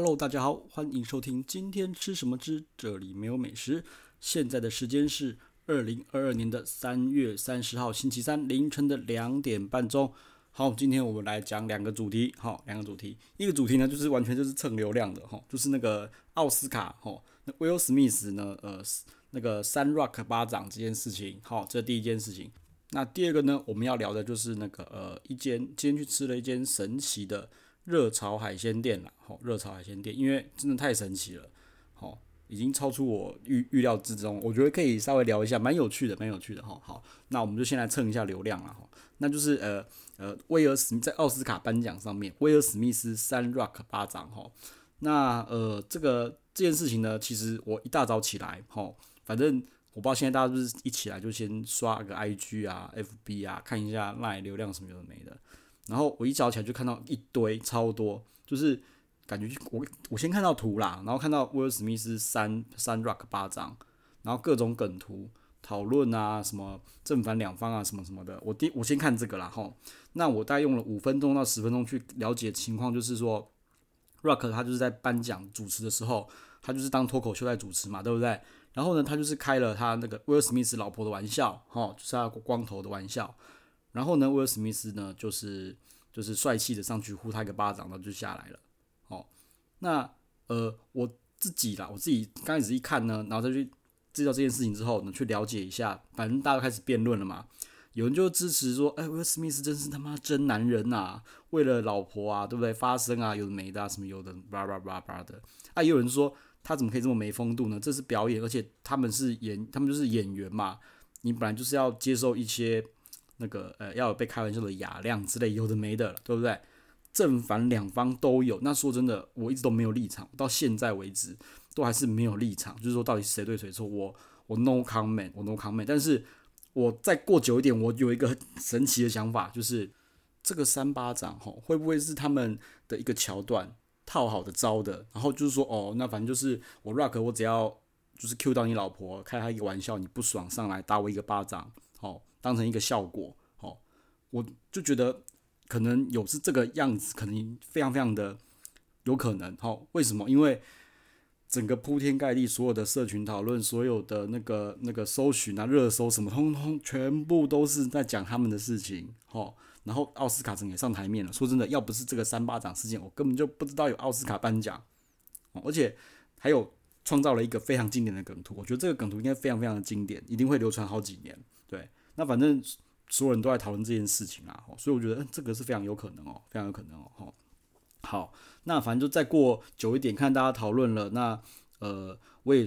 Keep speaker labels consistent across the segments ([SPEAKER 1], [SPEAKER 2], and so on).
[SPEAKER 1] Hello，大家好，欢迎收听今天吃什么之这里没有美食。现在的时间是二零二二年的三月三十号星期三凌晨的两点半钟。好，今天我们来讲两个主题。好，两个主题，一个主题呢就是完全就是蹭流量的哈，就是那个奥斯卡哈，那威尔史密斯呢，呃，那个三 rock 巴掌这件事情。好，这第一件事情。那第二个呢，我们要聊的就是那个呃，一间今天去吃了一间神奇的。热潮海鲜店啦，好，热潮海鲜店，因为真的太神奇了，好，已经超出我预预料之中，我觉得可以稍微聊一下，蛮有趣的，蛮有趣的哈。好，那我们就先来蹭一下流量了哈。那就是呃呃，威尔史在奥斯卡颁奖上面，威尔史密斯三 rock 巴掌哈。那呃，这个这件事情呢，其实我一大早起来，哈，反正我不知道现在大家是不是一起来就先刷个 IG 啊、FB 啊，看一下那流量什么有的没的。然后我一早起来就看到一堆超多，就是感觉我我先看到图啦，然后看到威尔史密斯三三 rock 巴掌，然后各种梗图讨论啊，什么正反两方啊，什么什么的。我第我先看这个啦吼，那我大概用了五分钟到十分钟去了解情况，就是说，rock 他就是在颁奖主持的时候，他就是当脱口秀在主持嘛，对不对？然后呢，他就是开了他那个威尔史密斯老婆的玩笑，吼，就是他光头的玩笑。然后呢，威尔史密斯呢，就是就是帅气的上去呼他一个巴掌，然后就下来了。哦，那呃，我自己啦，我自己刚开始一看呢，然后再去知道这件事情之后呢，去了解一下，反正大家开始辩论了嘛。有人就支持说，哎，威尔史密斯真是他妈真男人呐、为了老婆啊，对不对？发声啊，有的没的啊，什么有的叭叭叭叭的。啊，也有人说他怎么可以这么没风度呢？这是表演，而且他们是演，他们就是演员嘛。你本来就是要接受一些。那个呃，要有被开玩笑的雅量之类，有的没的了，对不对？正反两方都有。那说真的，我一直都没有立场，到现在为止都还是没有立场，就是说到底谁对谁错，我我 no comment，我 no comment。但是我再过久一点，我有一个很神奇的想法，就是这个三巴掌吼，会不会是他们的一个桥段套好的招的？然后就是说，哦，那反正就是我 rock，我只要就是 cue 到你老婆，开他一个玩笑，你不爽上来打我一个巴掌，好。当成一个效果，好，我就觉得可能有是这个样子，可能非常非常的有可能，好，为什么？因为整个铺天盖地，所有的社群讨论，所有的那个那个搜寻啊、热搜什么，通通全部都是在讲他们的事情，好，然后奥斯卡整也上台面了。说真的，要不是这个三巴掌事件，我根本就不知道有奥斯卡颁奖，而且还有创造了一个非常经典的梗图，我觉得这个梗图应该非常非常的经典，一定会流传好几年，对。那反正所有人都在讨论这件事情啊，所以我觉得这个是非常有可能哦，非常有可能哦。好，那反正就再过久一点，看大家讨论了。那呃，我也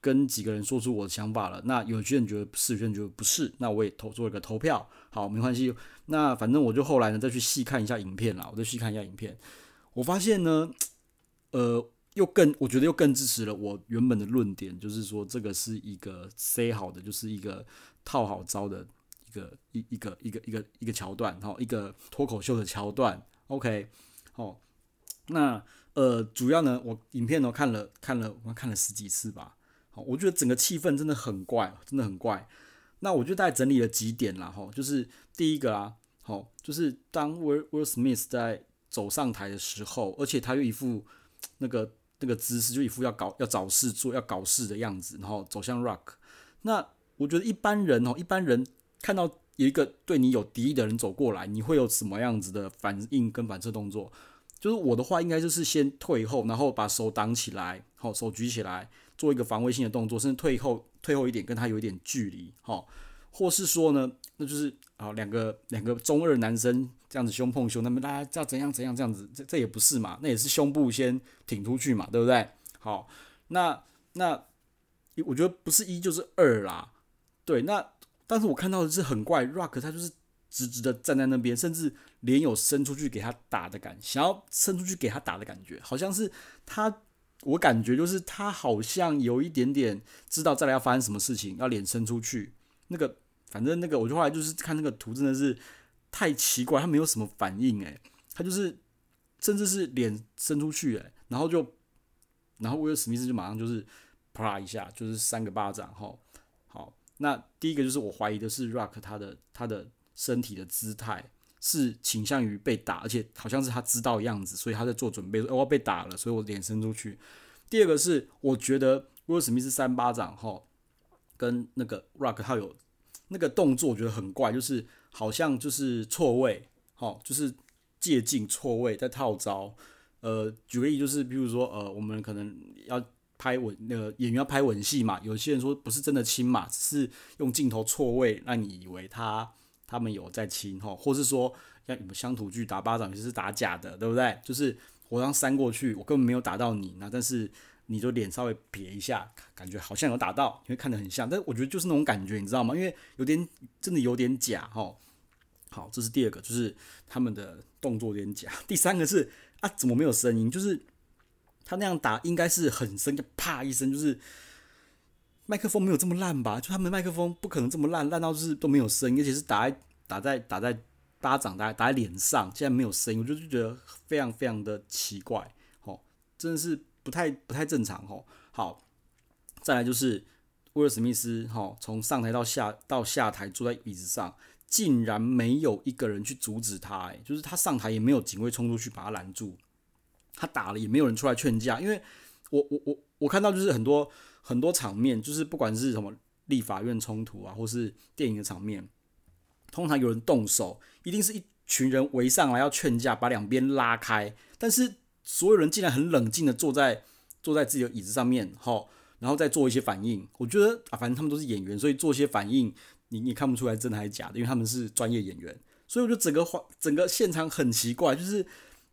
[SPEAKER 1] 跟几个人说出我的想法了。那有些人觉得是，有些人觉得不是。那我也投做了个投票。好，没关系。那反正我就后来呢再去细看一下影片啦，我再细看一下影片，我发现呢，呃，又更我觉得又更支持了我原本的论点，就是说这个是一个 say 好的，就是一个。套好招的一个一一个一个一个一个桥段，哈，一个脱口秀的桥段，OK，好，那呃，主要呢，我影片都看了看了，我看了十几次吧，好，我觉得整个气氛真的很怪，真的很怪。那我就大概整理了几点啦，哈，就是第一个啊，好，就是当威威尔史密斯在走上台的时候，而且他又一副那个那个姿势，就一副要搞要找事做要搞事的样子，然后走向 Rock，那。我觉得一般人哦，一般人看到一个对你有敌意的人走过来，你会有什么样子的反应跟反射动作？就是我的话，应该就是先退后，然后把手挡起来，好，手举起来，做一个防卫性的动作，甚至退后，退后一点，跟他有一点距离，好，或是说呢，那就是啊，两个两个中二男生这样子胸碰胸，那么大家要怎样怎样这样子，这这也不是嘛，那也是胸部先挺出去嘛，对不对？好，那那我觉得不是一就是二啦。对，那但是我看到的是很怪，Rock 他就是直直的站在那边，甚至脸有伸出去给他打的感觉，想要伸出去给他打的感觉，好像是他，我感觉就是他好像有一点点知道再来要发生什么事情，要脸伸出去，那个反正那个我就后来就是看那个图真的是太奇怪，他没有什么反应诶，他就是甚至是脸伸出去诶，然后就然后威尔史密斯就马上就是啪一下就是三个巴掌吼。那第一个就是我怀疑的是 Rock 他的他的身体的姿态，是倾向于被打，而且好像是他知道样子，所以他在做准备，说我要被打了，所以我脸伸出去。第二个是我觉得威尔史密斯三巴掌哈，跟那个 Rock 他有那个动作，我觉得很怪，就是好像就是错位，哦，就是借镜错位在套招。呃，举个例就是，比如说呃，我们可能要拍吻，那个演员要拍吻戏嘛，有些人说不是真的亲嘛，只是用镜头错位让你以为他。他们有在亲吼，或是说像你们乡土剧打巴掌，就是打假的，对不对？就是我刚扇过去，我根本没有打到你，那但是你就脸稍微撇一下，感觉好像有打到，你会看得很像。但我觉得就是那种感觉，你知道吗？因为有点真的有点假哦。好，这是第二个，就是他们的动作有点假。第三个是啊，怎么没有声音？就是他那样打应该是很深，就啪一声，就是。麦克风没有这么烂吧？就他们麦克风不可能这么烂，烂到就是都没有声音，而且是打在打在打在巴掌，打打在脸上，竟然没有声音，我就觉得非常非常的奇怪，哦，真的是不太不太正常，吼。好，再来就是威尔史密斯，哈，从上台到下到下台坐在椅子上，竟然没有一个人去阻止他，哎，就是他上台也没有警卫冲出去把他拦住，他打了也没有人出来劝架，因为我我我我看到就是很多。很多场面就是不管是什么立法院冲突啊，或是电影的场面，通常有人动手，一定是一群人围上来要劝架，把两边拉开。但是所有人竟然很冷静的坐在坐在自己的椅子上面，吼，然后再做一些反应。我觉得啊，反正他们都是演员，所以做一些反应，你你看不出来真的还是假的，因为他们是专业演员。所以我觉得整个环整个现场很奇怪，就是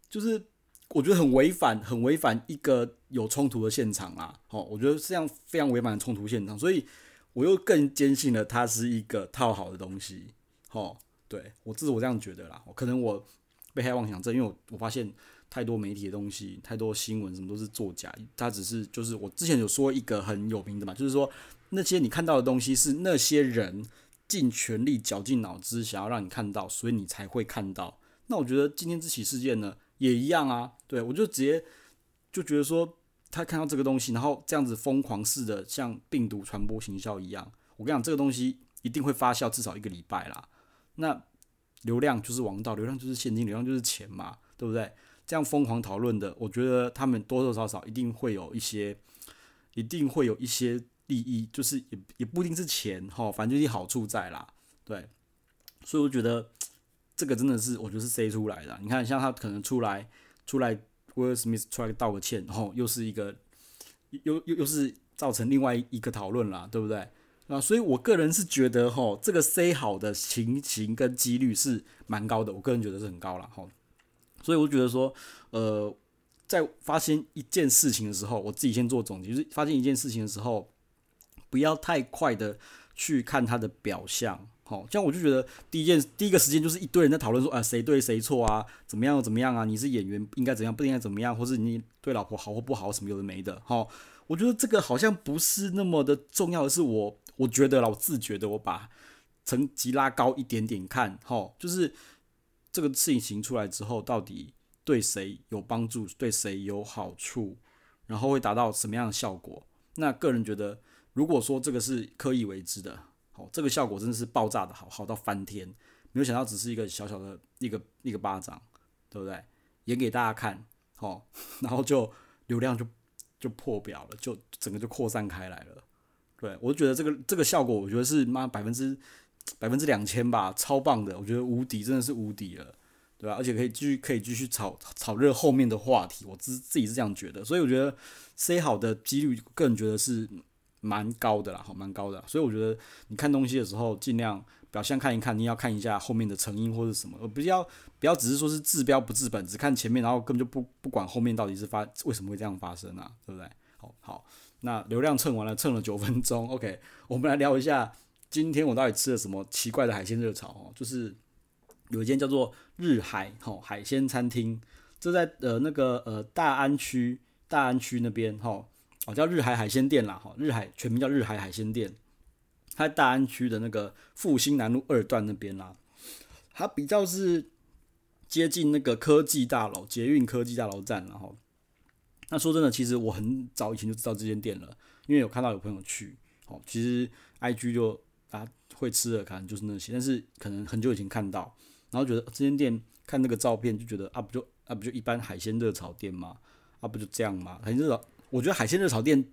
[SPEAKER 1] 就是。我觉得很违反，很违反一个有冲突的现场啊！好，我觉得这样非常违反冲突现场，所以我又更坚信了它是一个套好的东西。好，对，我这是我这样觉得啦。我可能我被害妄想症，因为我我发现太多媒体的东西，太多新闻什么都是作假。他只是就是我之前有说一个很有名的嘛，就是说那些你看到的东西是那些人尽全力绞尽脑汁想要让你看到，所以你才会看到。那我觉得今天这起事件呢？也一样啊，对，我就直接就觉得说，他看到这个东西，然后这样子疯狂似的，像病毒传播行销一样。我跟你讲，这个东西一定会发酵至少一个礼拜啦。那流量就是王道，流量就是现金，流量就是钱嘛，对不对？这样疯狂讨论的，我觉得他们多多少少一定会有一些，一定会有一些利益，就是也也不一定是钱哈，反正就是好处在啦，对。所以我觉得。这个真的是，我觉得是 C 出来的。你看，像他可能出来，出来，威尔史密斯出来道个歉，然后又是一个，又又又是造成另外一个讨论啦，对不对？那，所以我个人是觉得，吼，这个 C 好的情形跟几率是蛮高的，我个人觉得是很高了，吼。所以我觉得说，呃，在发现一件事情的时候，我自己先做总结，就是发现一件事情的时候，不要太快的去看他的表象。好，这样我就觉得第一件第一个时间就是一堆人在讨论说啊，谁对谁错啊，怎么样怎么样啊？你是演员应该怎样，不应该怎么样，或是你对老婆好或不好什么有的没的。好，我觉得这个好像不是那么的重要的是我我觉得啦，我自觉的我把层级拉高一点点看，好，就是这个事情出来之后到底对谁有帮助，对谁有好处，然后会达到什么样的效果？那个人觉得，如果说这个是刻意为之的。哦，这个效果真的是爆炸的好，好到翻天！没有想到只是一个小小的一个一个巴掌，对不对？演给大家看，哦，然后就流量就就破表了，就整个就扩散开来了。对，我觉得这个这个效果，我觉得是妈百分之百分之两千吧，超棒的，我觉得无敌，真的是无敌了，对吧？而且可以继续可以继续炒炒热后面的话题，我自自己是这样觉得，所以我觉得 C 好的几率，个人觉得是。蛮高的啦，好，蛮高的，所以我觉得你看东西的时候，尽量表象看一看，你要看一下后面的成因或者什么，而不要不要只是说是治标不治本，只看前面，然后根本就不不管后面到底是发为什么会这样发生啊，对不对？好，好，那流量蹭完了，蹭了九分钟，OK，我们来聊一下今天我到底吃了什么奇怪的海鲜热炒哦，就是有一间叫做日海吼海鲜餐厅，这在呃那个呃大安区大安区那边吼。哦，叫日海海鲜店啦，哈，日海全名叫日海海鲜店，它在大安区的那个复兴南路二段那边啦，它比较是接近那个科技大楼、捷运科技大楼站，然后，那说真的，其实我很早以前就知道这间店了，因为有看到有朋友去，哦，其实 IG 就啊会吃的可能就是那些，但是可能很久以前看到，然后觉得这间店看那个照片就觉得啊不就啊不就一般海鲜热炒店嘛，啊不就这样嘛，海鲜热炒，我觉得海鲜热炒店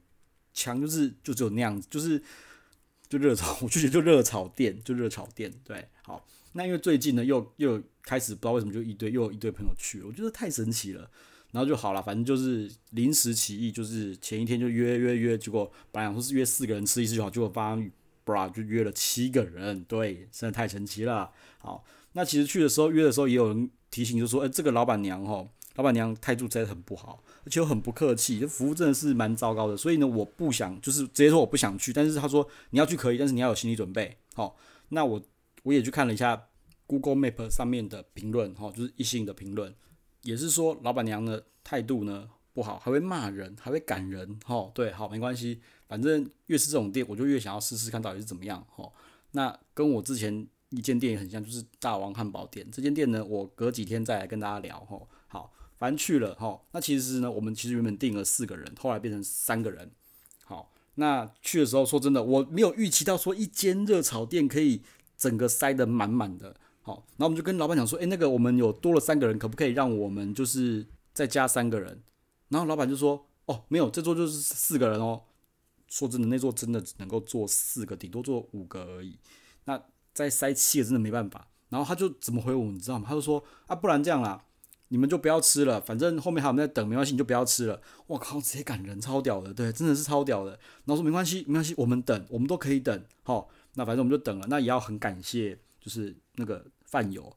[SPEAKER 1] 强就是就只有那样子，就是就热炒，我就觉得就热炒店就热炒店，对，好，那因为最近呢又又开始不知道为什么就一堆又有一堆朋友去，我觉得太神奇了。然后就好了，反正就是临时起意，就是前一天就约约约，结果本来想说是约四个人吃一次就好，结果发现，bra 就约了七个人，对，真的太神奇了。好，那其实去的时候约的时候也有人提醒，就说，哎，这个老板娘哦，老板娘态度真的很不好，而且又很不客气，这服务真的是蛮糟糕的。所以呢，我不想就是直接说我不想去，但是他说你要去可以，但是你要有心理准备。好，那我我也去看了一下 Google Map 上面的评论，哈，就是一星的评论。也是说，老板娘的态度呢不好，还会骂人，还会赶人，哈，对，好，没关系，反正越是这种店，我就越想要试试看到底是怎么样，吼。那跟我之前一间店也很像，就是大王汉堡店。这间店呢，我隔几天再来跟大家聊，吼，好，反正去了，吼。那其实呢，我们其实原本订了四个人，后来变成三个人，好。那去的时候，说真的，我没有预期到说一间热炒店可以整个塞得满满的。好，然后我们就跟老板讲说，诶，那个我们有多了三个人，可不可以让我们就是再加三个人？然后老板就说，哦，没有，这桌就是四个人哦。说真的，那座真的只能够坐四个，顶多坐五个而已。那再塞七个真的没办法。然后他就怎么回我，你知道吗？他就说，啊，不然这样啦，你们就不要吃了，反正后面还有人在等，没关系，你就不要吃了。我靠，直接赶人，超屌的，对，真的是超屌的。然后说没关系，没关系，我们等，我们都可以等。好，那反正我们就等了。那也要很感谢。就是那个饭友，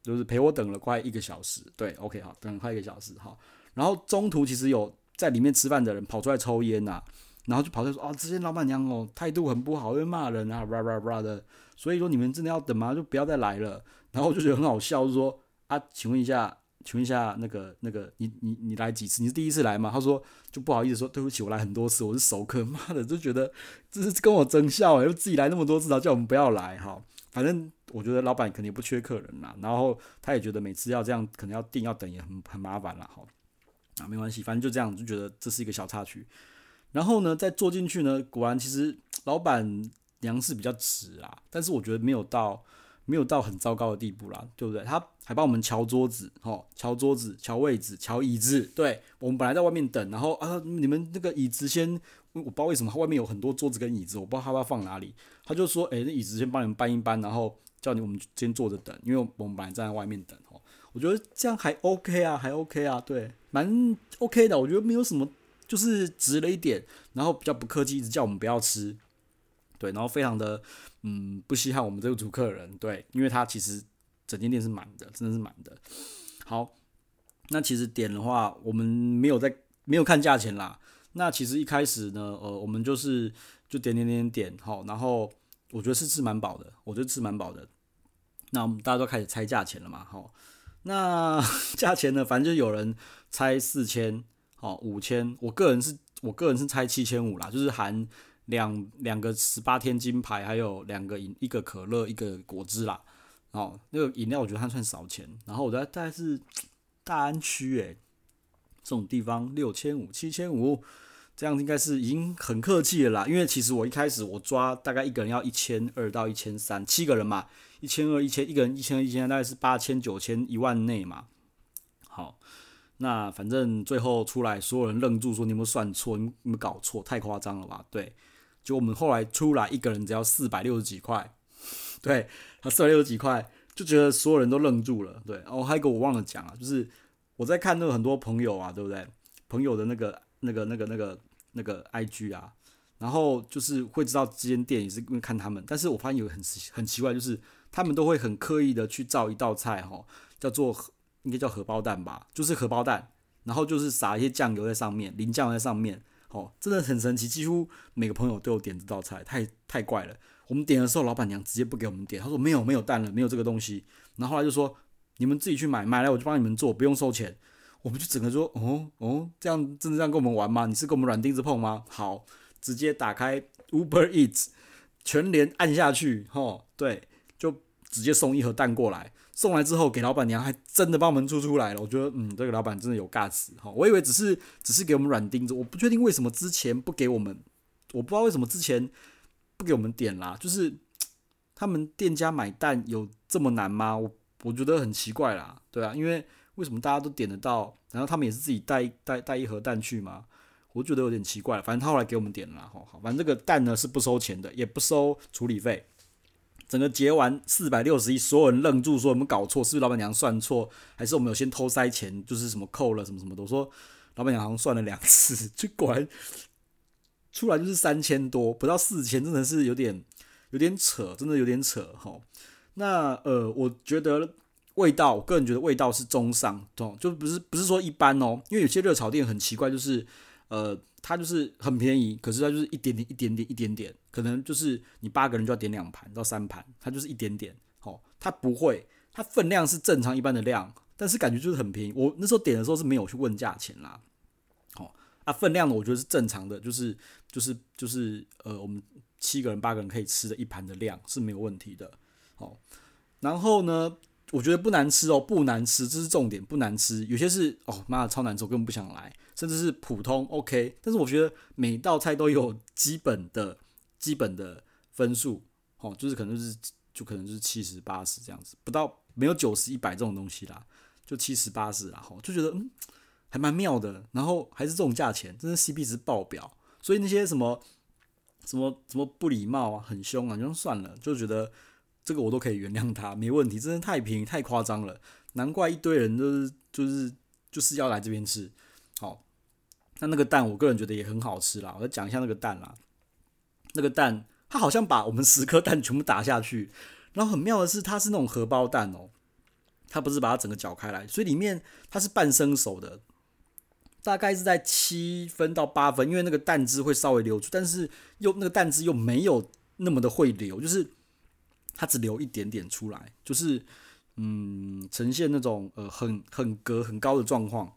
[SPEAKER 1] 就是陪我等了快一个小时。对，OK，好，等了快一个小时，好。然后中途其实有在里面吃饭的人跑出来抽烟呐，然后就跑出来说：“啊，这些老板娘哦，态度很不好，会骂人啊，叭叭叭的。”所以说你们真的要等吗？就不要再来了。然后我就觉得很好笑，就说：“啊，请问一下，请问一下，那个那个，你你你来几次？你是第一次来吗？”他说：“就不好意思说，对不起，我来很多次，我是熟客。”妈的，就觉得这是跟我争笑诶，就自己来那么多次，然后叫我们不要来，哈。反正我觉得老板肯定不缺客人啦，然后他也觉得每次要这样，可能要订要等也很很麻烦啦。好，啊没关系，反正就这样，就觉得这是一个小插曲。然后呢，再坐进去呢，果然其实老板娘是比较直啦，但是我觉得没有到没有到很糟糕的地步啦，对不对？他还帮我们敲桌子，哦，敲桌子、敲位置、敲椅子。对，我们本来在外面等，然后啊，你们那个椅子先。我不知道为什么他外面有很多桌子跟椅子，我不知道他要放哪里。他就说：“诶，那椅子先帮你们搬一搬，然后叫你我们先坐着等，因为我们本来站在外面等。”哦，我觉得这样还 OK 啊，还 OK 啊，对，蛮 OK 的。我觉得没有什么，就是直了一点，然后比较不客气，一直叫我们不要吃。对，然后非常的嗯不稀罕我们这个组客人，对，因为他其实整间店是满的，真的是满的。好，那其实点的话，我们没有在没有看价钱啦。那其实一开始呢，呃，我们就是就点点点点，好，然后我觉得是吃蛮饱的，我觉得吃蛮饱的。那我们大家都开始猜价钱了嘛，好，那 价钱呢，反正就有人猜四千，哦，五千，我个人是我个人是猜七千五啦，就是含两两个十八天金牌，还有两个饮一个可乐一个果汁啦，哦，那个饮料我觉得它算少钱，然后我觉得大概是大安区诶，这种地方六千五七千五。这样应该是已经很客气了啦，因为其实我一开始我抓大概一个人要一千二到一千三，七个人嘛，一千二一千，一个人一千二一千三，大概是八千九千一万内嘛。好，那反正最后出来，所有人愣住说：“你有没有算错？你有没有搞错？太夸张了吧？”对，就我们后来出来一个人只要四百六十几块，对，他四百六十几块，就觉得所有人都愣住了。对，哦，还有一个我忘了讲啊，就是我在看那个很多朋友啊，对不对？朋友的那个那个那个那个。那个那个 IG 啊，然后就是会知道这间店也是因为看他们，但是我发现有很很奇怪，就是他们都会很刻意的去造一道菜哈，叫做应该叫荷包蛋吧，就是荷包蛋，然后就是撒一些酱油在上面，淋酱在上面，哦，真的很神奇，几乎每个朋友都有点这道菜，太太怪了。我们点的时候，老板娘直接不给我们点，她说没有没有蛋了，没有这个东西，然后后来就说你们自己去买，买来我就帮你们做，不用收钱。我们就整个说，哦哦，这样真的这样跟我们玩吗？你是跟我们软钉子碰吗？好，直接打开 Uber Eats，全连按下去，吼，对，就直接送一盒蛋过来。送来之后给老板娘，还真的帮我们做出来了。我觉得，嗯，这个老板真的有 guts，哈，我以为只是只是给我们软钉子，我不确定为什么之前不给我们，我不知道为什么之前不给我们点啦，就是他们店家买蛋有这么难吗？我我觉得很奇怪啦，对啊，因为为什么大家都点得到，然后他们也是自己带带带一盒蛋去嘛？我觉得有点奇怪。反正他后来给我们点了啦，好，反正这个蛋呢是不收钱的，也不收处理费。整个结完四百六十一，所有人愣住，说我们搞错？是不是老板娘算错？还是我们有先偷塞钱？就是什么扣了什么什么的？我说老板娘好像算了两次，就果然出来就是三千多，不到四千，真的是有点有点扯，真的有点扯哈。那呃，我觉得味道，我个人觉得味道是中上，懂？就不是不是说一般哦，因为有些热炒店很奇怪，就是呃。它就是很便宜，可是它就是一点点、一点点、一点点，可能就是你八个人就要点两盘到三盘，它就是一点点。哦，它不会，它分量是正常一般的量，但是感觉就是很便宜。我那时候点的时候是没有去问价钱啦。哦，啊，分量呢，我觉得是正常的，就是就是就是呃，我们七个人、八个人可以吃的一盘的量是没有问题的。哦，然后呢，我觉得不难吃哦，不难吃，这是重点，不难吃。有些是哦，妈的超难吃，我根本不想来。甚至是普通 OK，但是我觉得每道菜都有基本的、基本的分数，哦，就是可能就是就可能就是七十八十这样子，不到没有九十一百这种东西啦，就七十八十啦，吼，就觉得嗯还蛮妙的，然后还是这种价钱，真的 CP 值爆表，所以那些什么什么什么不礼貌啊、很凶啊，就算了，就觉得这个我都可以原谅他，没问题，真的太便宜太夸张了，难怪一堆人都是就是就是要来这边吃，那那个蛋，我个人觉得也很好吃啦。我再讲一下那个蛋啦，那个蛋，它好像把我们十颗蛋全部打下去，然后很妙的是，它是那种荷包蛋哦，它不是把它整个搅开来，所以里面它是半生熟的，大概是在七分到八分，因为那个蛋汁会稍微流出，但是又那个蛋汁又没有那么的会流，就是它只流一点点出来，就是嗯，呈现那种呃很很隔很高的状况。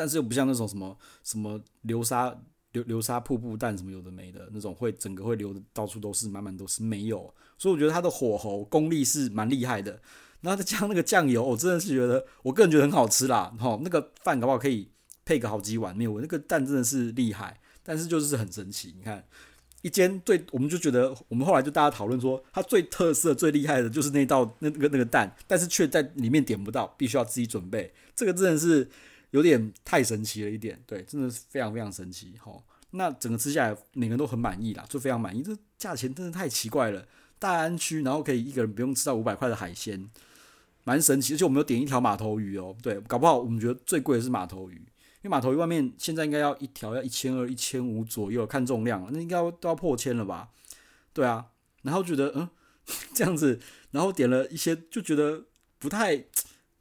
[SPEAKER 1] 但是又不像那种什么什么流沙流流沙瀑布蛋什么有的没的那种，会整个会流的到处都是，满满都是没有。所以我觉得它的火候功力是蛮厉害的。然后再加上那个酱油，我真的是觉得我个人觉得很好吃啦。哈，那个饭搞不好可以配个好几碗没有？那个蛋真的是厉害，但是就是很神奇。你看一间最，我们就觉得我们后来就大家讨论说，它最特色最厉害的就是那道那个那个蛋，但是却在里面点不到，必须要自己准备。这个真的是。有点太神奇了一点，对，真的是非常非常神奇，齁。那整个吃下来，每个人都很满意啦，就非常满意。这价钱真的太奇怪了，大安区，然后可以一个人不用吃到五百块的海鲜，蛮神奇。而且我们有点一条马头鱼哦，对，搞不好我们觉得最贵的是马头鱼，因为马头鱼外面现在应该要一条要一千二、一千五左右，看重量，那应该都要破千了吧？对啊，然后觉得嗯 这样子，然后点了一些，就觉得不太，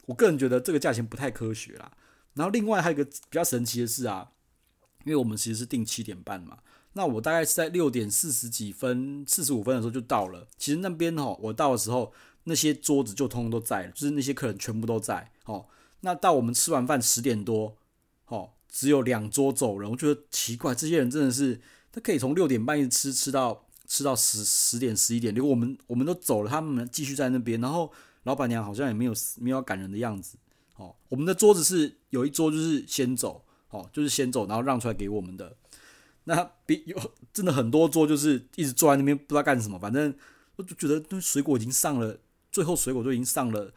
[SPEAKER 1] 我个人觉得这个价钱不太科学啦。然后另外还有一个比较神奇的是啊，因为我们其实是定七点半嘛，那我大概是在六点四十几分、四十五分的时候就到了。其实那边哦，我到的时候那些桌子就通通都在，就是那些客人全部都在。哦，那到我们吃完饭十点多，哦，只有两桌走人。我觉得奇怪，这些人真的是他可以从六点半一直吃吃到吃到十十点十一点，如果我们我们都走了，他们继续在那边，然后老板娘好像也没有没有要赶人的样子。哦，我们的桌子是有一桌就是先走，哦，就是先走，然后让出来给我们的。那比有真的很多桌就是一直坐在那边不知道干什么，反正我就觉得那水果已经上了，最后水果都已经上了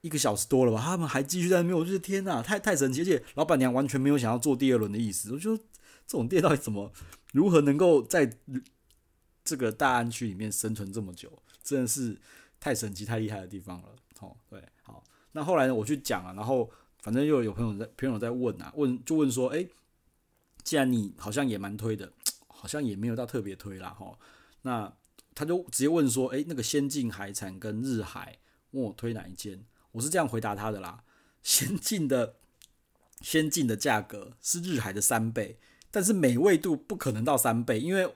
[SPEAKER 1] 一个小时多了吧，他们还继续在那边，我觉得天哪，太太神奇，而且老板娘完全没有想要做第二轮的意思。我觉得这种店到底怎么如何能够在这个大安区里面生存这么久，真的是太神奇、太厉害的地方了。哦，对，好。那后来呢，我去讲了，然后反正又有朋友在朋友在问啊，问就问说，诶，既然你好像也蛮推的，好像也没有到特别推啦，哈。那他就直接问说，诶，那个先进海产跟日海，问我推哪一间？我是这样回答他的啦，先进的先进的价格是日海的三倍，但是美味度不可能到三倍，因为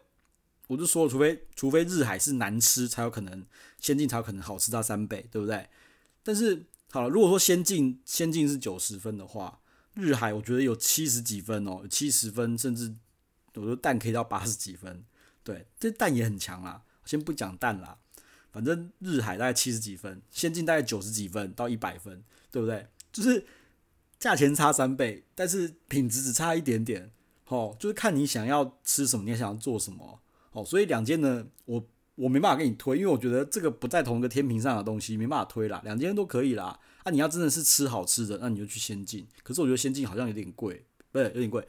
[SPEAKER 1] 我就说，除非除非日海是难吃，才有可能先进才有可能好吃到三倍，对不对？但是。好了，如果说先进先进是九十分的话，日海我觉得有七十几分哦，七十分甚至我觉得蛋可以到八十几分，对，这蛋也很强啦。先不讲蛋啦，反正日海大概七十几分，先进大概九十几分到一百分，对不对？就是价钱差三倍，但是品质只差一点点，哦，就是看你想要吃什么，你想要做什么，哦，所以两间呢，我我没办法给你推，因为我觉得这个不在同一个天平上的东西，没办法推啦。两间都可以啦。啊，你要真的是吃好吃的，那你就去先进。可是我觉得先进好像有点贵，不是有点贵，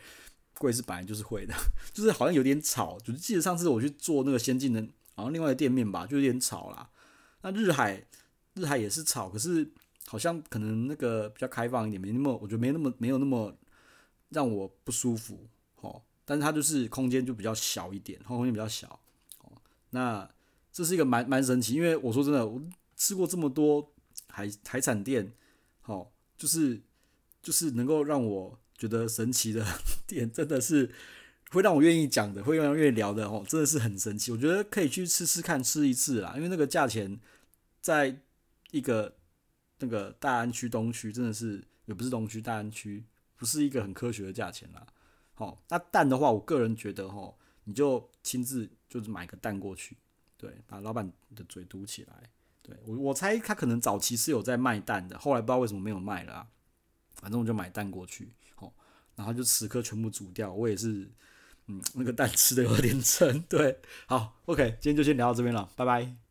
[SPEAKER 1] 贵是本来就是会的，就是好像有点吵。就是记得上次我去做那个先进的，好像另外的店面吧，就有点吵啦。那日海，日海也是吵，可是好像可能那个比较开放一点，没那么，我觉得没那么没有那么让我不舒服。哦，但是它就是空间就比较小一点，空间比较小。哦，那。这是一个蛮蛮神奇，因为我说真的，我吃过这么多海海产店，好、哦，就是就是能够让我觉得神奇的 店，真的是会让我愿意讲的，会让我愿意聊的哦，真的是很神奇。我觉得可以去吃吃看，吃一次啦，因为那个价钱，在一个那个大安区东区，真的是也不是东区大安区，不是一个很科学的价钱啦。好、哦，那蛋的话，我个人觉得、哦，你就亲自就是买个蛋过去。对，把老板的嘴堵起来。对，我我猜他可能早期是有在卖蛋的，后来不知道为什么没有卖了。反正我就买蛋过去，哦，然后就十颗全部煮掉。我也是，嗯，那个蛋吃的有点撑。对，好，OK，今天就先聊到这边了，拜拜。